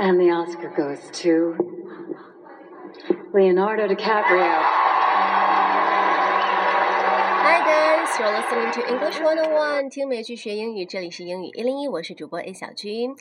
And the Oscar goes to Leonardo DiCaprio. Hi guys, you're listening to English One on One，听美剧学英语，这里是英语一零一，我是主播 A 小军，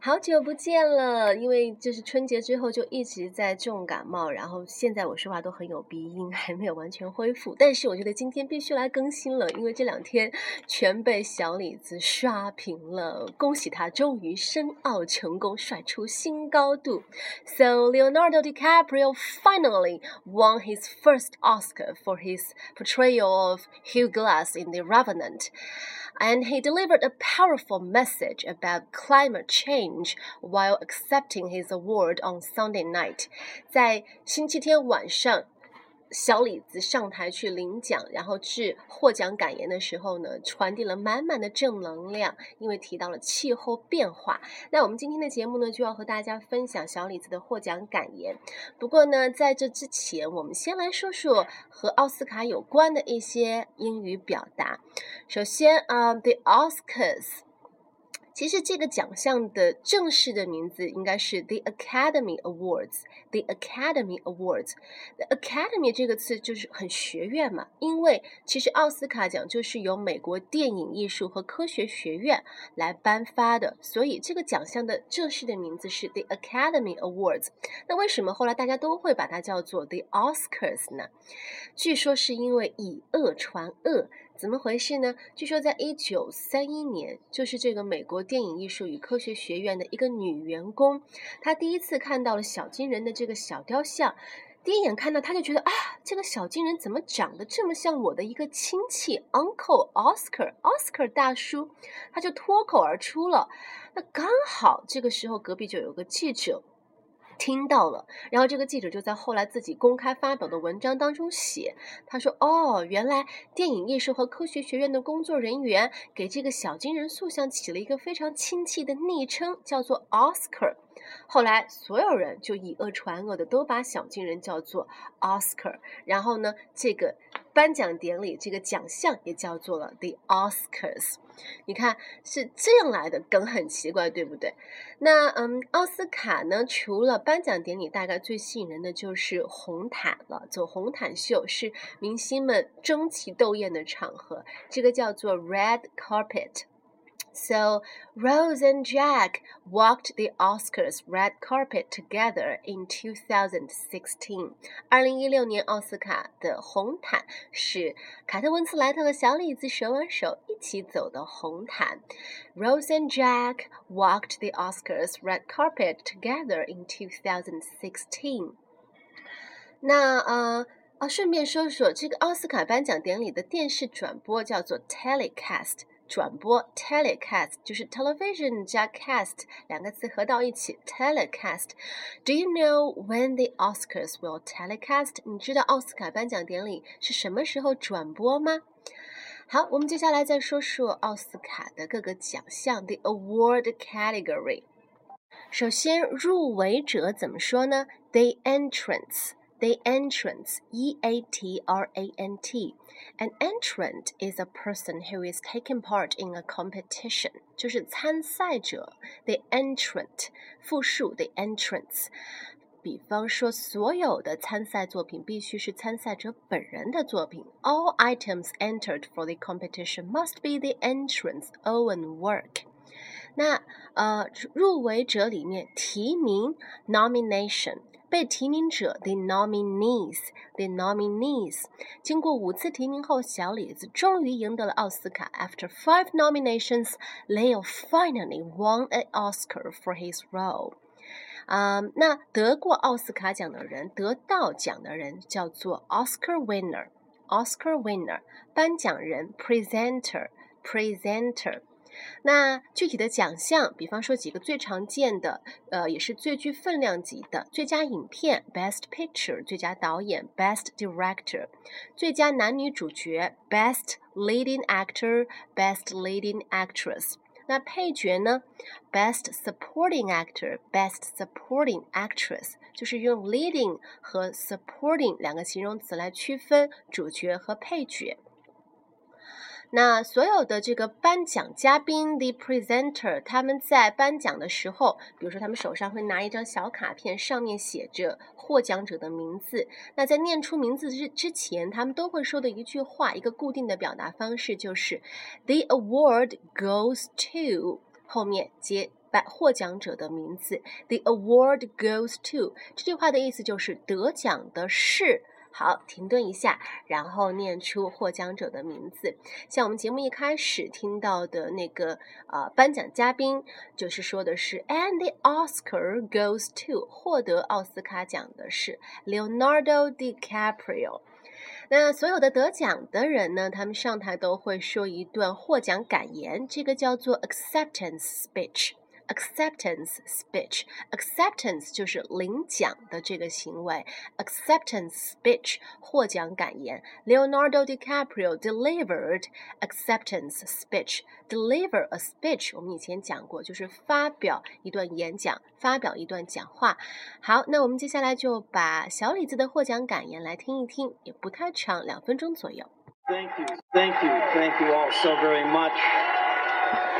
好久不见了，因为就是春节之后就一直在重感冒，然后现在我说话都很有鼻音，还没有完全恢复，但是我觉得今天必须来更新了，因为这两天全被小李子刷屏了，恭喜他终于申奥成功，甩出新高度。So Leonardo DiCaprio finally won his first Oscar for his portrayal of Hugh Glass in The Revenant, and he delivered a powerful message about climate change while accepting his award on Sunday night. 在星期天晚上。 小李子上台去领奖，然后致获奖感言的时候呢，传递了满满的正能量，因为提到了气候变化。那我们今天的节目呢，就要和大家分享小李子的获奖感言。不过呢，在这之前，我们先来说说和奥斯卡有关的一些英语表达。首先啊，the Oscars。其实这个奖项的正式的名字应该是 The Academy Awards。The Academy Awards。The Academy 这个词就是很学院嘛，因为其实奥斯卡奖就是由美国电影艺术和科学学院来颁发的，所以这个奖项的正式的名字是 The Academy Awards。那为什么后来大家都会把它叫做 The Oscars 呢？据说是因为以讹传讹。怎么回事呢？据说在一九三一年，就是这个美国电影艺术与科学学院的一个女员工，她第一次看到了小金人的这个小雕像，第一眼看到，她就觉得啊，这个小金人怎么长得这么像我的一个亲戚 Uncle Oscar，Oscar 大叔，他就脱口而出了。那刚好这个时候隔壁就有个记者。听到了，然后这个记者就在后来自己公开发表的文章当中写，他说：“哦，原来电影艺术和科学学院的工作人员给这个小金人塑像起了一个非常亲切的昵称，叫做 Oscar。”后来所有人就以讹传讹的都把小金人叫做 Oscar，然后呢，这个颁奖典礼这个奖项也叫做了 The Oscars。你看是这样来的，梗很奇怪，对不对？那嗯，奥斯卡呢，除了颁奖典礼，大概最吸引人的就是红毯了。走红毯秀是明星们争奇斗艳的场合，这个叫做 Red Carpet。So Rose and Jack walked the Oscars red carpet together in 2016. 二零一六年奥斯卡的红毯是卡特温斯莱特和小李子手挽手一起走的红毯。Rose and Jack walked the Oscars red carpet together in 2016. 那呃啊，顺便说说这个奥斯卡颁奖典礼的电视转播叫做 telecast。 转播 telecast 就是 television 加 cast 两个词合到一起 telecast。Do you know when the Oscars will telecast？你知道奥斯卡颁奖典礼是什么时候转播吗？好，我们接下来再说说奥斯卡的各个奖项 the award category。首先，入围者怎么说呢？The entrance。The entrance, E A T R A N T. An entrant is a person who is taking part in a competition，就是参赛者。The entrant，复数 the entrance。比方说，所有的参赛作品必须是参赛者本人的作品。All items entered for the competition must be the entrant's own work。 那呃，入围者里面提名 nomination。被提名者 the nominees，the nominees。经过五次提名后，小李子终于赢得了奥斯卡。After five nominations, Leo finally won an Oscar for his role。啊，那得过奥斯卡奖的人，得到奖的人叫做 Oscar winner，Oscar winner。颁奖人 presenter，presenter。 那具体的奖项，比方说几个最常见的，呃，也是最具分量级的：最佳影片 （Best Picture）、最佳导演 （Best Director）、最佳男女主角 （Best Leading Actor）、Best Leading Actress。那配角呢？Best Supporting Actor、Best Supporting Actress，就是用 leading 和 supporting 两个形容词来区分主角和配角。那所有的这个颁奖嘉宾，the presenter，他们在颁奖的时候，比如说他们手上会拿一张小卡片，上面写着获奖者的名字。那在念出名字之之前，他们都会说的一句话，一个固定的表达方式就是 “the award goes to”，后面接颁获奖者的名字，“the award goes to”。这句话的意思就是得奖的是。好，停顿一下，然后念出获奖者的名字。像我们节目一开始听到的那个呃颁奖嘉宾，就是说的是 “And the Oscar goes to”，获得奥斯卡奖的是 Leonardo DiCaprio。那所有的得奖的人呢，他们上台都会说一段获奖感言，这个叫做 acceptance speech。acceptance speech。acceptance 就是领奖的这个行为。acceptance speech 获奖感言。Leonardo DiCaprio delivered acceptance speech. Deliver a speech，我们以前讲过，就是发表一段演讲，发表一段讲话。好，那我们接下来就把小李子的获奖感言来听一听，也不太长，两分钟左右。Thank you, thank you, thank you all so very much.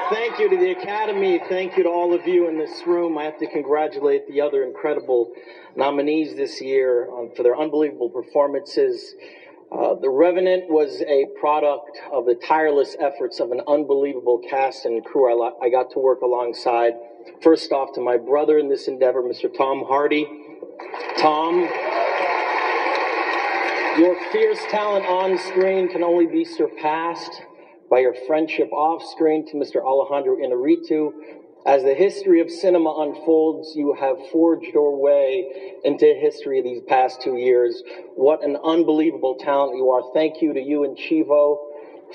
Thank you to the Academy. Thank you to all of you in this room. I have to congratulate the other incredible nominees this year um, for their unbelievable performances. Uh, the Revenant was a product of the tireless efforts of an unbelievable cast and crew I, I got to work alongside. First off, to my brother in this endeavor, Mr. Tom Hardy. Tom, your fierce talent on screen can only be surpassed by your friendship off screen to Mr. Alejandro Inarritu. As the history of cinema unfolds, you have forged your way into history these past two years. What an unbelievable talent you are. Thank you to you and Chivo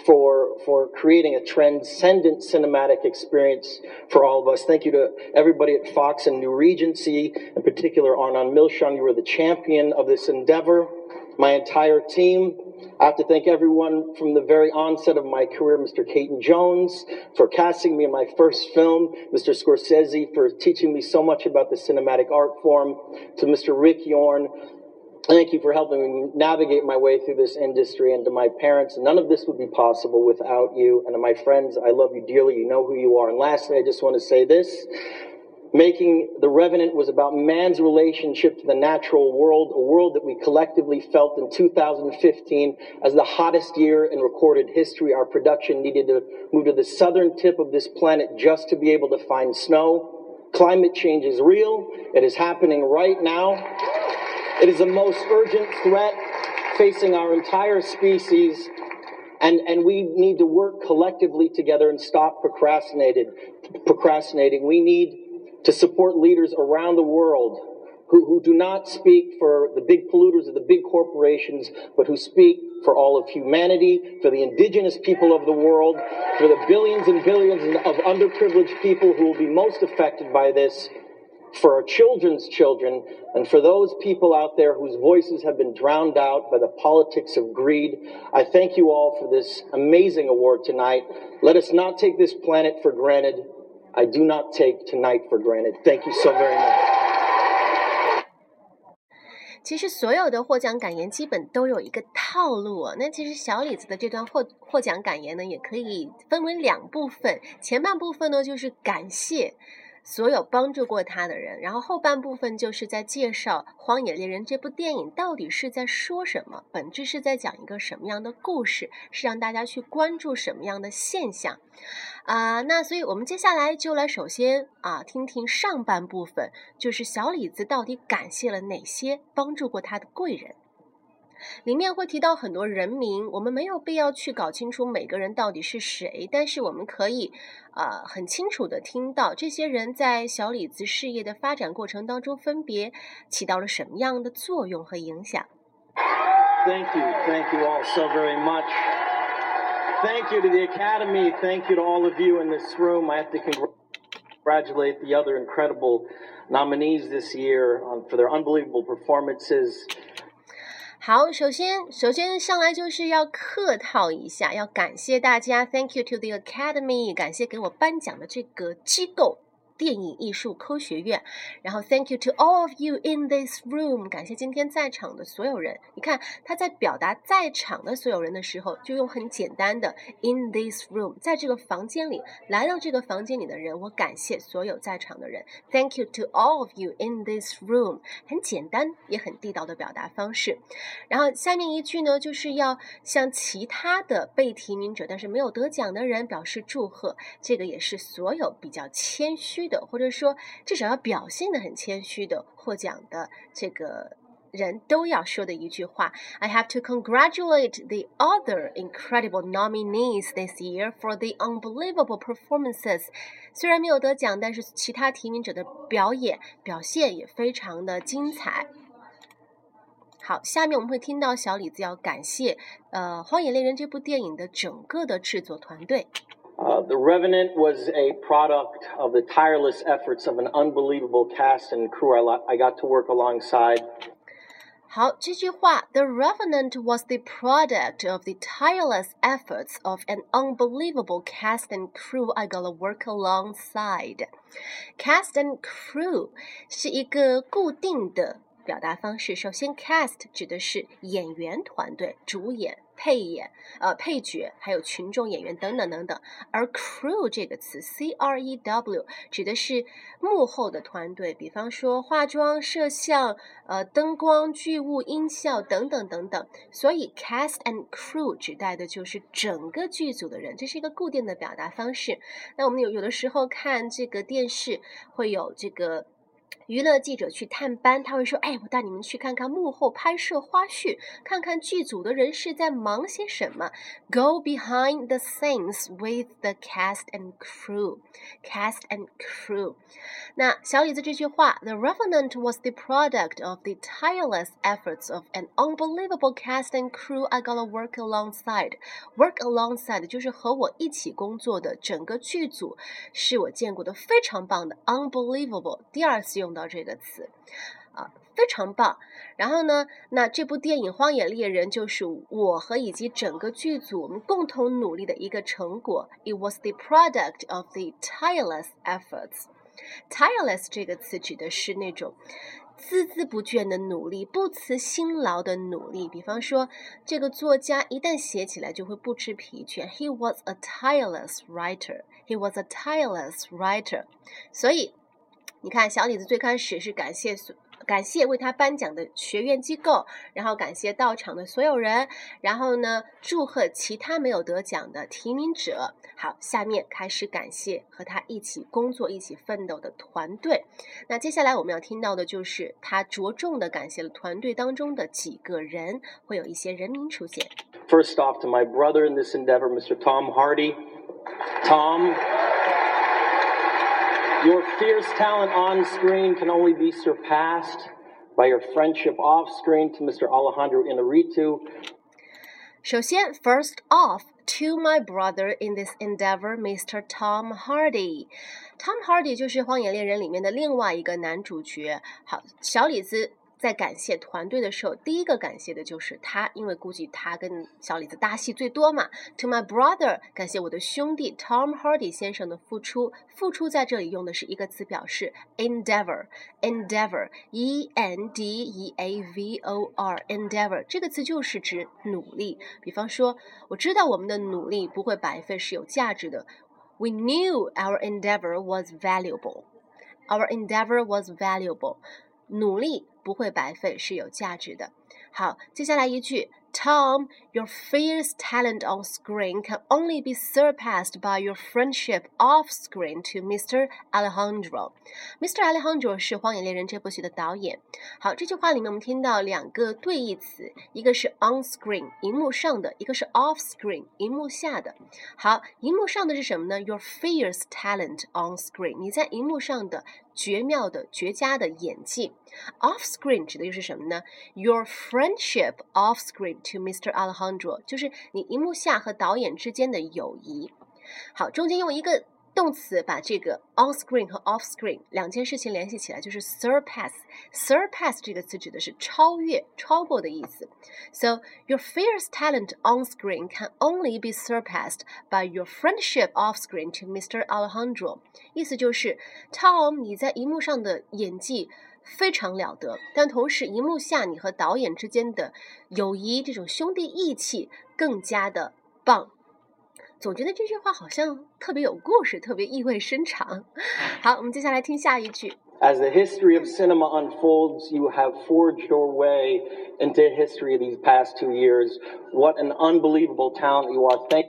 for for creating a transcendent cinematic experience for all of us. Thank you to everybody at Fox and New Regency, in particular Arnon Milshon. You were the champion of this endeavor. My entire team, I have to thank everyone from the very onset of my career, Mr. Caton Jones, for casting me in my first film, Mr. Scorsese, for teaching me so much about the cinematic art form, to Mr. Rick Yorn, Thank you for helping me navigate my way through this industry and to my parents. None of this would be possible without you. And to my friends, I love you dearly. You know who you are. And lastly, I just want to say this. Making The Revenant was about man's relationship to the natural world, a world that we collectively felt in 2015 as the hottest year in recorded history. Our production needed to move to the southern tip of this planet just to be able to find snow. Climate change is real. It is happening right now. It is the most urgent threat facing our entire species and, and we need to work collectively together and stop procrastinated, procrastinating. We need to support leaders around the world who, who do not speak for the big polluters of the big corporations, but who speak for all of humanity, for the indigenous people of the world, for the billions and billions of underprivileged people who will be most affected by this, for our children's children, and for those people out there whose voices have been drowned out by the politics of greed. I thank you all for this amazing award tonight. Let us not take this planet for granted. I do not take tonight for granted. Thank you so very much. 其实所有的获奖感言基本都有一个套路。那其实小李子的这段获获奖感言呢，也可以分为两部分。前半部分呢，就是感谢所有帮助过他的人，然后后半部分就是在介绍《荒野猎人》这部电影到底是在说什么，本质是在讲一个什么样的故事，是让大家去关注什么样的现象啊？那所以我们接下来就来首先啊，听听上半部分，就是小李子到底感谢了哪些帮助过他的贵人。里面会提到很多人名，我们没有必要去搞清楚每个人到底是谁，但是我们可以，呃，很清楚的听到这些人在小李子事业的发展过程当中分别起到了什么样的作用和影响。Thank you, thank you all so very much. Thank you to the Academy. Thank you to all of you in this room. I have to congratulate the other incredible nominees this year for their unbelievable performances. 好，首先，首先上来就是要客套一下，要感谢大家，Thank you to the Academy，感谢给我颁奖的这个机构 电影艺术科学院。然后，Thank you to all of you in this room，感谢今天在场的所有人。你看他在表达在场的所有人的时候，就用很简单的 in this room，在这个房间里，来到这个房间里的人，我感谢所有在场的人。Thank you to all of you in this room，很简单也很地道的表达方式。然后下面一句呢，就是要向其他的被提名者但是没有得奖的人表示祝贺。这个也是所有比较谦虚或者说至少要表现的很谦虚的获奖的这个人都要说的一句话。I have to congratulate the other incredible nominees this year for the unbelievable performances。虽然没有得奖，但是其他提名者的表演表现也非常的精彩。好，下面我们会听到小李子要感谢呃《荒野猎人》这部电影的整个的制作团队。Uh, the Revenant was a product of the tireless efforts of an unbelievable cast and crew I, I got to work alongside. 好，这句话，The Revenant was the product of the tireless efforts of an unbelievable cast and crew I got to work alongside. Cast and crew 是一个固定的表达方式。首先，cast 指的是演员团队、主演、 配演、呃配角，还有群众演员等等等等。而 crew 这个词，c r e w 指的是幕后的团队，比方说化妆、摄像、呃灯光、剧务、音效等等等等。所以 cast and crew 指代的就是整个剧组的人，这是一个固定的表达方式。那我们有有的时候看这个电视会有这个。娱乐记者去探班，他会说：“哎，我带你们去看看幕后拍摄花絮，看看剧组的人是在忙些什么。Go behind the scenes with the cast and crew. Cast and crew。那小李子这句话：“The Revenant was the product of the tireless efforts of an unbelievable cast and crew I gotta work alongside. Work alongside 就是和我一起工作的整个剧组，是我见过的非常棒的 unbelievable。第二次 用。”到这个词，啊，非常棒。然后呢，那这部电影《荒野猎人》就是我和以及整个剧组我们共同努力的一个成果。It was the product of the tireless efforts. Tireless 这个词指的是那种孜孜不倦的努力、不辞辛劳的努力。比方说，这个作家一旦写起来就会不知疲倦。He was a tireless writer. He was a tireless writer. 所以。你看，小李子最开始是感谢感谢为他颁奖的学院机构，然后感谢到场的所有人，然后呢，祝贺其他没有得奖的提名者。好，下面开始感谢和他一起工作、一起奋斗的团队。那接下来我们要听到的就是他着重的感谢了团队当中的几个人，会有一些人名出现。First off, to my brother in this endeavor, Mr. Tom Hardy. Tom. Your fierce talent on screen can only be surpassed by your friendship off screen to Mr. Alejandro Inarritu. 首先，first off to my brother in this endeavor, Mr. Tom Hardy. Tom Hardy 就是《荒野猎人》里面的另外一个男主角。好，小李子 在感谢团队的时候，第一个感谢的就是他，因为估计他跟小李子搭戏最多嘛。To my brother，感谢我的兄弟 Tom Hardy 先生的付出。付出在这里用的是一个词表示 endeavor，endeavor，e n d e a v o r，endeavor 这个词就是指努力。比方说，我知道我们的努力不会白费，是有价值的。We knew our endeavor was valuable. Our endeavor was valuable. 努力不会白费，是有价值的。好，接下来一句。Tom, your fierce talent on screen can only be surpassed by your friendship off screen to Mr. Alejandro. Mr. Alejandro 是《荒野猎人》这部戏的导演。好，这句话里面我们听到两个对义词，一个是 on screen，荧幕上的；一个是 off screen，荧幕下的。好，荧幕上的是什么呢？Your fierce talent on screen，你在荧幕上的绝妙的、绝佳的演技。Off screen 指的又是什么呢？Your friendship off screen to Mr. Alejandro，就是你荧幕下和导演之间的友谊。好，中间用一个动词把这个 on screen 和 off screen 两件事情联系起来，就是 surpass。surpass 这个词指的是超越、超过的意思。So your fierce talent on screen can only be surpassed by your friendship off screen to Mr. Alejandro。意思就是 Tom，你在荧幕上的演技。非常了得，但同时，荧幕下你和导演之间的友谊，这种兄弟义气更加的棒。总觉得这句话好像特别有故事，特别意味深长。好，我们接下来听下一句。 As the history of cinema unfolds, you have forged your way into history these past two years. What an unbelievable talent you are. Thank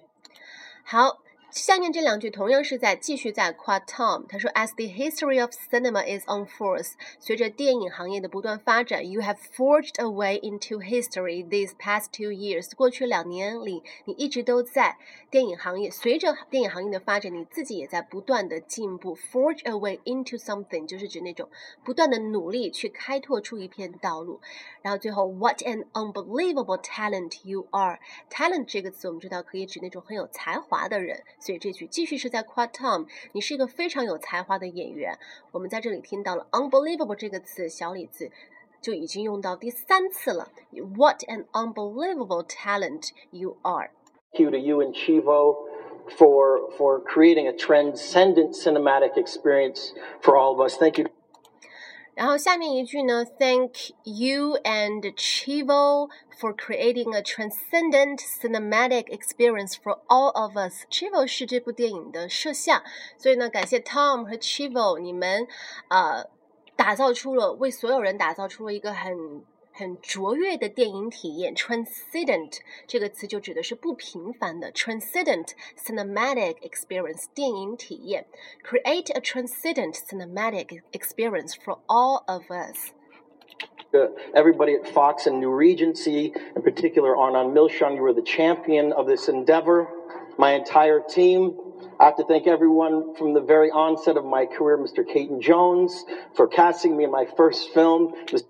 好， 下面这两句同样是在继续在夸 Tom。他说，As the history of cinema is on force，随着电影行业的不断发展，you have forged a way into history these past two years。过去两年里，你一直都在电影行业。随着电影行业的发展，你自己也在不断的进步。Forge a way into something 就是指那种不断的努力去开拓出一片道路。然后最后，What an unbelievable talent you are！talent 这个词我们知道可以指那种很有才华的人。所以这句继续是在夸 Tom，你是一个非常有才华的演员。我们在这里听到了 unbelievable 这个词，小李子就已经用到第三次了。What an unbelievable talent you are！ you to you and Chivo for for creating a transcendent cinematic experience for all of us. Thank you. 然后下面一句呢，Thank you and Chivo for creating a transcendent cinematic experience for all of us. Chivo 是这部电影的摄像，所以呢，感谢 Tom 和 Chivo 你们，呃，打造出了为所有人打造出了一个很。 很卓越的电影体验，transcendent 这个词就指的是不平凡的，transcendent cinematic experience 电影体验，create a transcendent cinematic experience for all of us。 Uh, everybody at Fox and New Regency, in particular Arnon Milchan, you were the champion of this endeavor. My entire team. I have to thank everyone from the very onset of my career, Mr. Caton Jones, for casting me in my first film. Mr.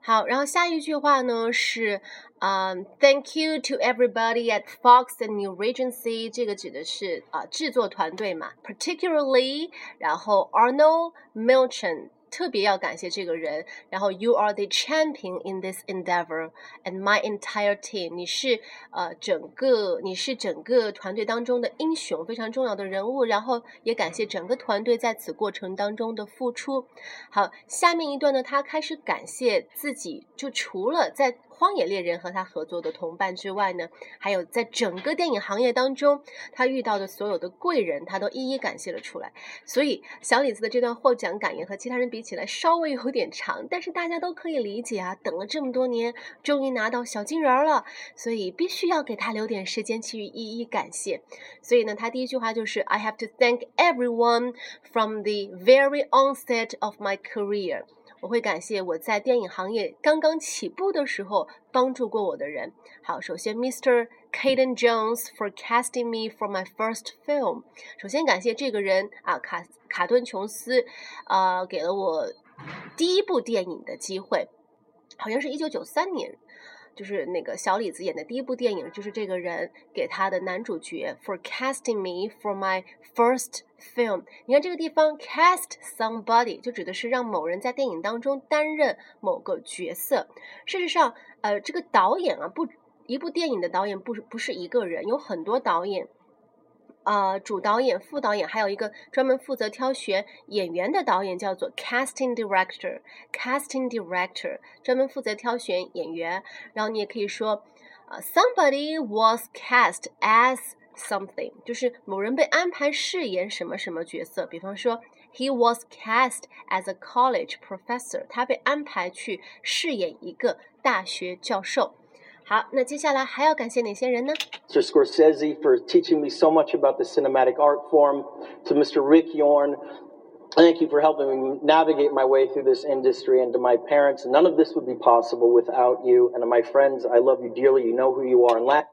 好，然后下一句话呢是，嗯、t h a n k you to everybody at Fox and New Regency，这个指的是啊、制作团队嘛，particularly，然后 Arnold Milchan。 特别要感谢这个人，然后 You are the champion in this endeavor and my entire team。你是呃整个你是整个团队当中的英雄，非常重要的人物。然后也感谢整个团队在此过程当中的付出。好，下面一段呢，他开始感谢自己，就除了在《荒野猎人》和他合作的同伴之外呢，还有在整个电影行业当中，他遇到的所有的贵人，他都一一感谢了出来。所以小李子的这段获奖感言和其他人比起来稍微有点长，但是大家都可以理解啊。等了这么多年，终于拿到小金人了，所以必须要给他留点时间去一一感谢。所以呢，他第一句话就是 I have to thank everyone from the very onset of my career。我会感谢我在电影行业刚刚起步的时候帮助过我的人。好，首先 Mr. Caden Jones for casting me for my first film。首先感谢这个人啊，卡卡顿琼斯，啊，给了我第一部电影的机会，好像是一九九三年。就是那个小李子演的第一部电影，就是这个人给他的男主角 for casting me for my first film。你看这个地方 cast somebody 就指的是让某人在电影当中担任某个角色。事实上，呃，这个导演啊，不，一部电影的导演不是不是一个人，有很多导演。呃，主导演、副导演，还有一个专门负责挑选演员的导演，叫做 casting director。casting director 专门负责挑选演员。然后你也可以说，呃，somebody was cast as something，就是某人被安排饰演什么什么角色。比方说，he was cast as a college professor，他被安排去饰演一个大学教授。好，那接下来还要感谢哪些人呢？ Mr. Scorsese for teaching me so much about the cinematic art form, to Mr. Rick Yorn. Thank you for helping me navigate my way through this industry, and to my parents. None of this would be possible without you. And to my friends, I love you dearly. You know who you are. And last,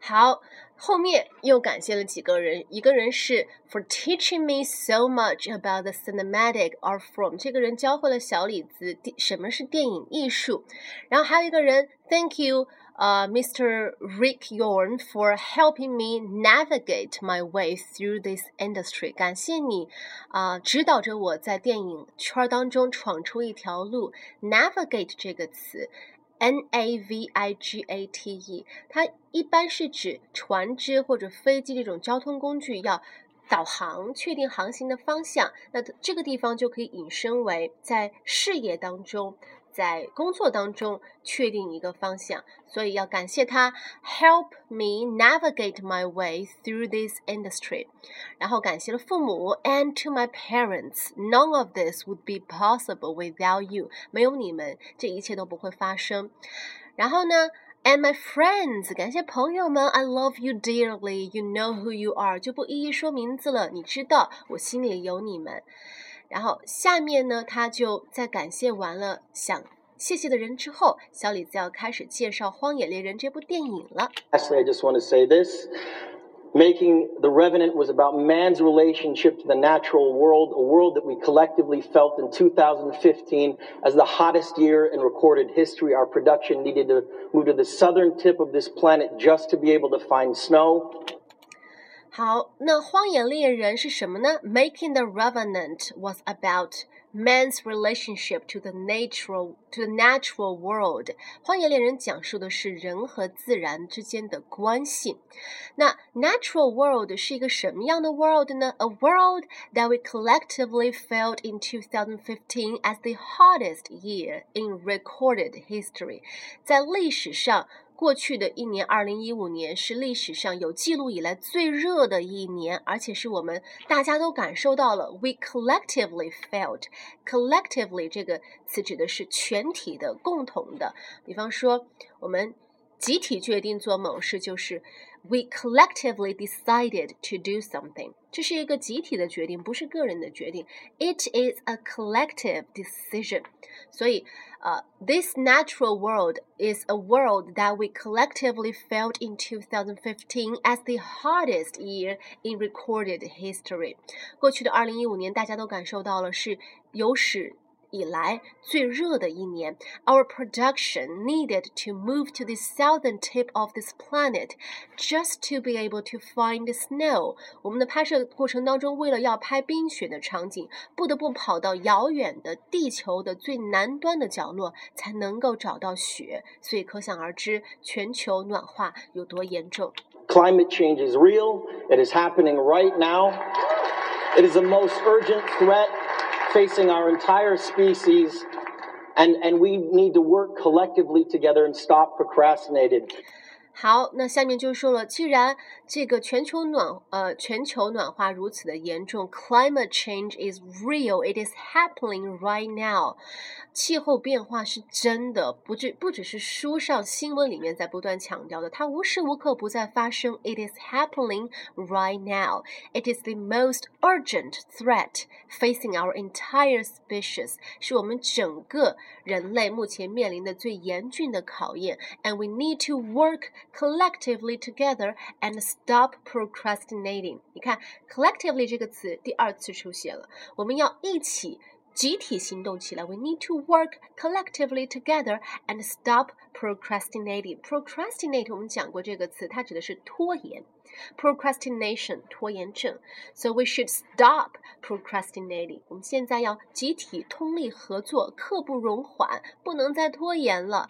好， 后面又感谢了几个人，一个人是 for teaching me so much about the cinematic art form，这个人教会了小李子什么是电影艺术。然后还有一个人，thank you，呃、，Mr. Rick Yorn for helping me navigate my way through this industry，感谢你啊、指导着我在电影圈当中闯出一条路。navigate 这个词。N A V I G A T E，它一般是指船只或者飞机这种交通工具要导航，确定航行的方向。那这个地方就可以引申为在事业当中。在工作当中确定一个方向，所以要感谢他 help me navigate my way through this industry。然后感谢了父母，and to my parents, none of this would be possible without you。没有你们，这一切都不会发生。然后呢？And my friends，感谢朋友们，I love you dearly. You know who you are，就不一一说名字了。你知道，我心里有你们。然后下面呢，他就在感谢完了想谢谢的人之后，小李子要开始介绍《荒野猎人》这部电影了。 Lastly, I just want to say this. Making The Revenant was about man's relationship to the natural world, a world that we collectively felt in 2015 as the hottest year in recorded history. Our production needed to move to the southern tip of this planet just to be able to find snow. 好，那《荒野猎人》是什么呢？Making the Revenant was about man's relationship to the natural to the natural world。荒野猎人讲述的是人和自然之间的关系。那 natural world 是一个什么样的 world 呢？A world that we collectively felt in 2015 as the hottest year in recorded history。在历史上。 过去的一年，二零一五年是历史上有记录以来最热的一年，而且是我们大家都感受到了。We collectively felt collectively 这个词指的是全体的、共同的。比方说，我们集体决定做某事，就是 We collectively decided to do something。这是一个集体的决定，不是个人的决定。It is a collective decision。所以，呃、uh,，this natural world is a world that we collectively felt in 2015 as the hottest year in recorded history。过去的二零一五年，大家都感受到了是有史 以来最热的一年。Our production needed to move to the southern tip of this planet just to be able to find the snow。我们的拍摄过程当中，为了要拍冰雪的场景，不得不跑到遥远的地球的最南端的角落，才能够找到雪。所以可想而知，全球暖化有多严重。 Climate change is real. It is happening right now. It is the most urgent threat facing our entire species, and, and we need to work collectively together and stop procrastinating. 好，那下面就说了，既然这个全球暖呃全球暖化如此的严重，climate change is real, it is happening right now。气候变化是真的，不只不只是书上新闻里面在不断强调的，它无时无刻不在发生。It is happening right now. It is the most urgent threat facing our entire species，是我们整个人类目前面临的最严峻的考验。And we need to work collectively together and stop procrastinating。你看，collectively 这个词第二次出现了，我们要一起。集体行动起来。We need to work collectively together and stop procrastinating. Procrastinate 我们讲过这个词，它指的是拖延。Procrastination 拖延症。So we should stop procrastinating. 我们现在要集体通力合作，刻不容缓，不能再拖延了。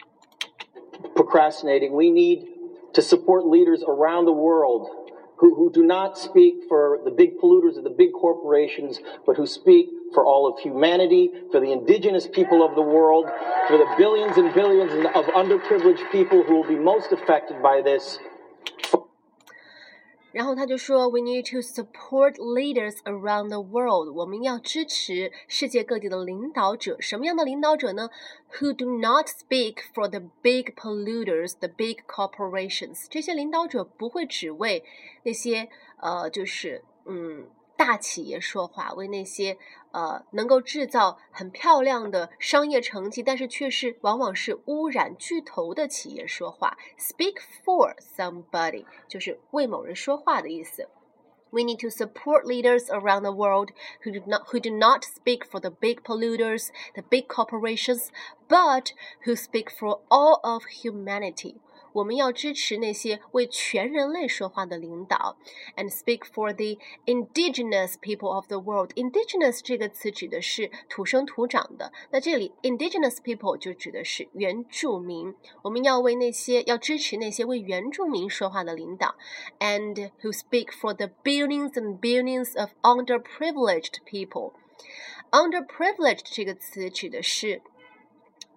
Procrastinating. We need to support leaders around the world who, who do not speak for the big polluters of the big corporations, but who speak for all of humanity, for the indigenous people of the world, for the billions and billions of underprivileged people who will be most affected by this. 然后他就说，We need to support leaders around the world。我们要支持世界各地的领导者。什么样的领导者呢？Who do not speak for the big polluters, the big corporations。这些领导者不会只为那些呃，就是嗯。 大企业说话，为那些呃能够制造很漂亮的商业成绩，但是却是往往是污染巨头的企业说话。Speak for somebody 就是为某人说话的意思。We need to support leaders around the world who do not who do not speak for the big polluters, the big corporations, but who speak for all of humanity. 我们要支持那些为全人类说话的领导，and speak for the indigenous people of the world. Indigenous 这个词指的是土生土长的，那这里 indigenous people 就指的是原住民。我们要为那些要支持那些为原住民说话的领导，and who speak for the billions and billions of underprivileged people. Underprivileged 这个词指的是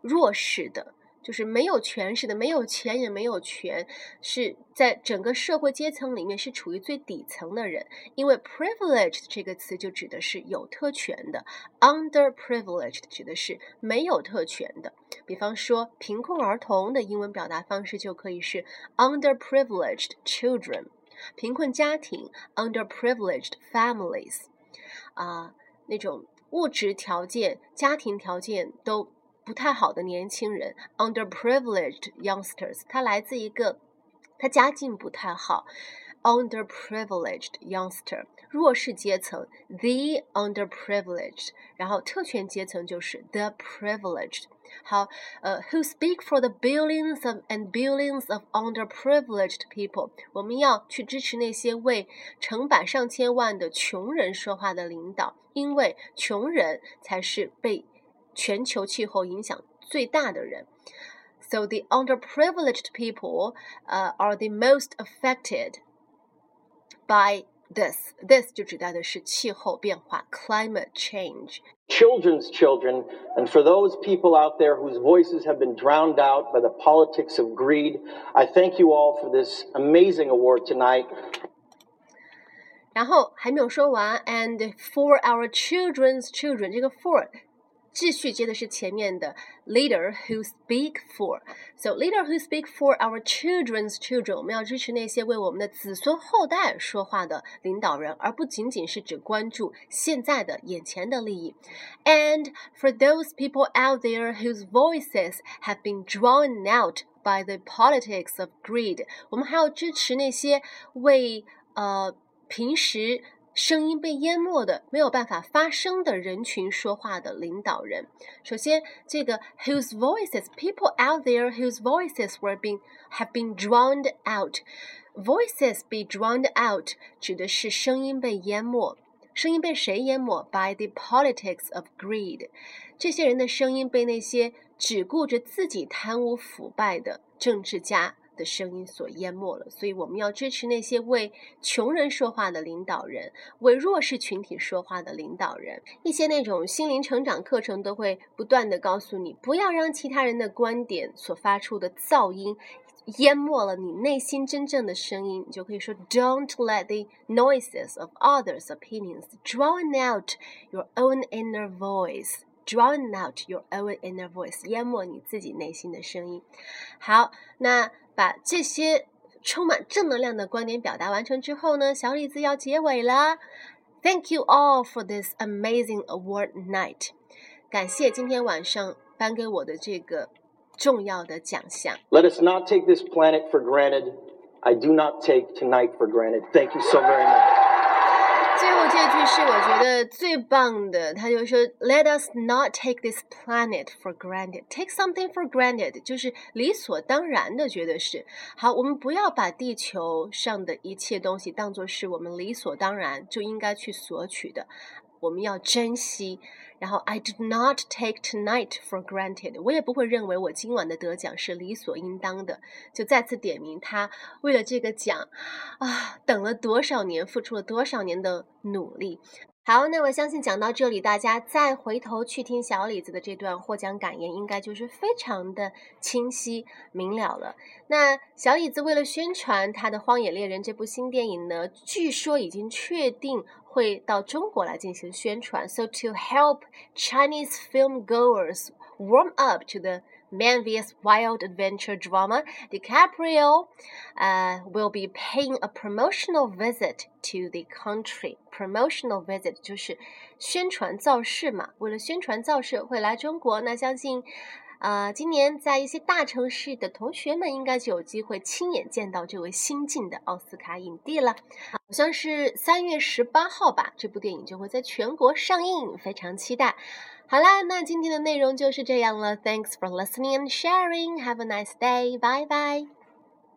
弱势的。 就是没有权势的，没有钱也没有权，是在整个社会阶层里面是处于最底层的人。因为 privileged 这个词就指的是有特权的，underprivileged 指的是没有特权的。比方说，贫困儿童的英文表达方式就可以是 underprivileged children，贫困家庭 underprivileged families，啊，那种物质条件、家庭条件都。不太好的年轻人，underprivileged youngsters，他来自一个他家境不太好，underprivileged youngster，弱势阶层，the underprivileged，然后特权阶层就是 the privileged。好，呃，who speak for the billions of and billions of underprivileged people，我们要去支持那些为成百上千万的穷人说话的领导，因为穷人才是被。全球气候影响最大的人。So the underprivileged people uh, are the most affected by this. This 就指代的是气候变化 （climate change）。Children's children, and for those people out there whose voices have been drowned out by the politics of greed, I thank you all for this amazing award tonight. 然后还没有说完，and for our children's children，这个 for 继续接的是前面的 leader who speak for。So leader who speak for our children's children，我们要支持那些为我们的子孙后代说话的领导人，而不仅仅是只关注现在的眼前的利益。And for those people out there whose voices have been drawn out by the politics of greed，我们还要支持那些为呃平时。 声音被淹没的、没有办法发声的人群说话的领导人。首先，这个 whose voices people out there whose voices were being have been drowned out。voices be drowned out 指的是声音被淹没。声音被谁淹没？By the politics of greed。这些人的声音被那些只顾着自己贪污腐败的政治家。的声音所淹没了，所以我们要支持那些为穷人说话的领导人，为弱势群体说话的领导人。一些那种心灵成长课程都会不断的告诉你，不要让其他人的观点所发出的噪音淹没了你内心真正的声音。你就可以说，Don't let the noises of others' opinions drown out your own inner voice. Drown out your own inner voice，淹没你自己内心的声音。好，那。把这些充满正能量的观点表达完成之后呢，小李子要结尾了。Thank you all for this amazing award night。感谢今天晚上颁给我的这个重要的奖项。Let us not take this planet for granted. I do not take tonight for granted. Thank you so very much. 最后这句是我觉得最棒的，他就说：“Let us not take this planet for granted. Take something for granted，就是理所当然的觉得是好。我们不要把地球上的一切东西当做是我们理所当然就应该去索取的。”我们要珍惜。然后，I do not take tonight for granted。我也不会认为我今晚的得奖是理所应当的。就再次点名他为了这个奖啊，等了多少年，付出了多少年的努力。好，那我相信讲到这里，大家再回头去听小李子的这段获奖感言，应该就是非常的清晰明了了。那小李子为了宣传他的《荒野猎人》这部新电影呢，据说已经确定会到中国来进行宣传。So to help Chinese film goers warm up to the Man vs. Wild Adventure drama, DiCaprio uh, will be paying a promotional visit to the country. Promotional visit 就是宣传造势嘛，为了宣传造势会来中国。那相信， 呃，今年在一些大城市的同学们应该就有机会亲眼见到这位新晋的奥斯卡影帝了。好像是三月十八号吧，这部电影就会在全国上映，非常期待。好啦，那今天的内容就是这样了。Thanks for listening and sharing. Have a nice day. Bye bye.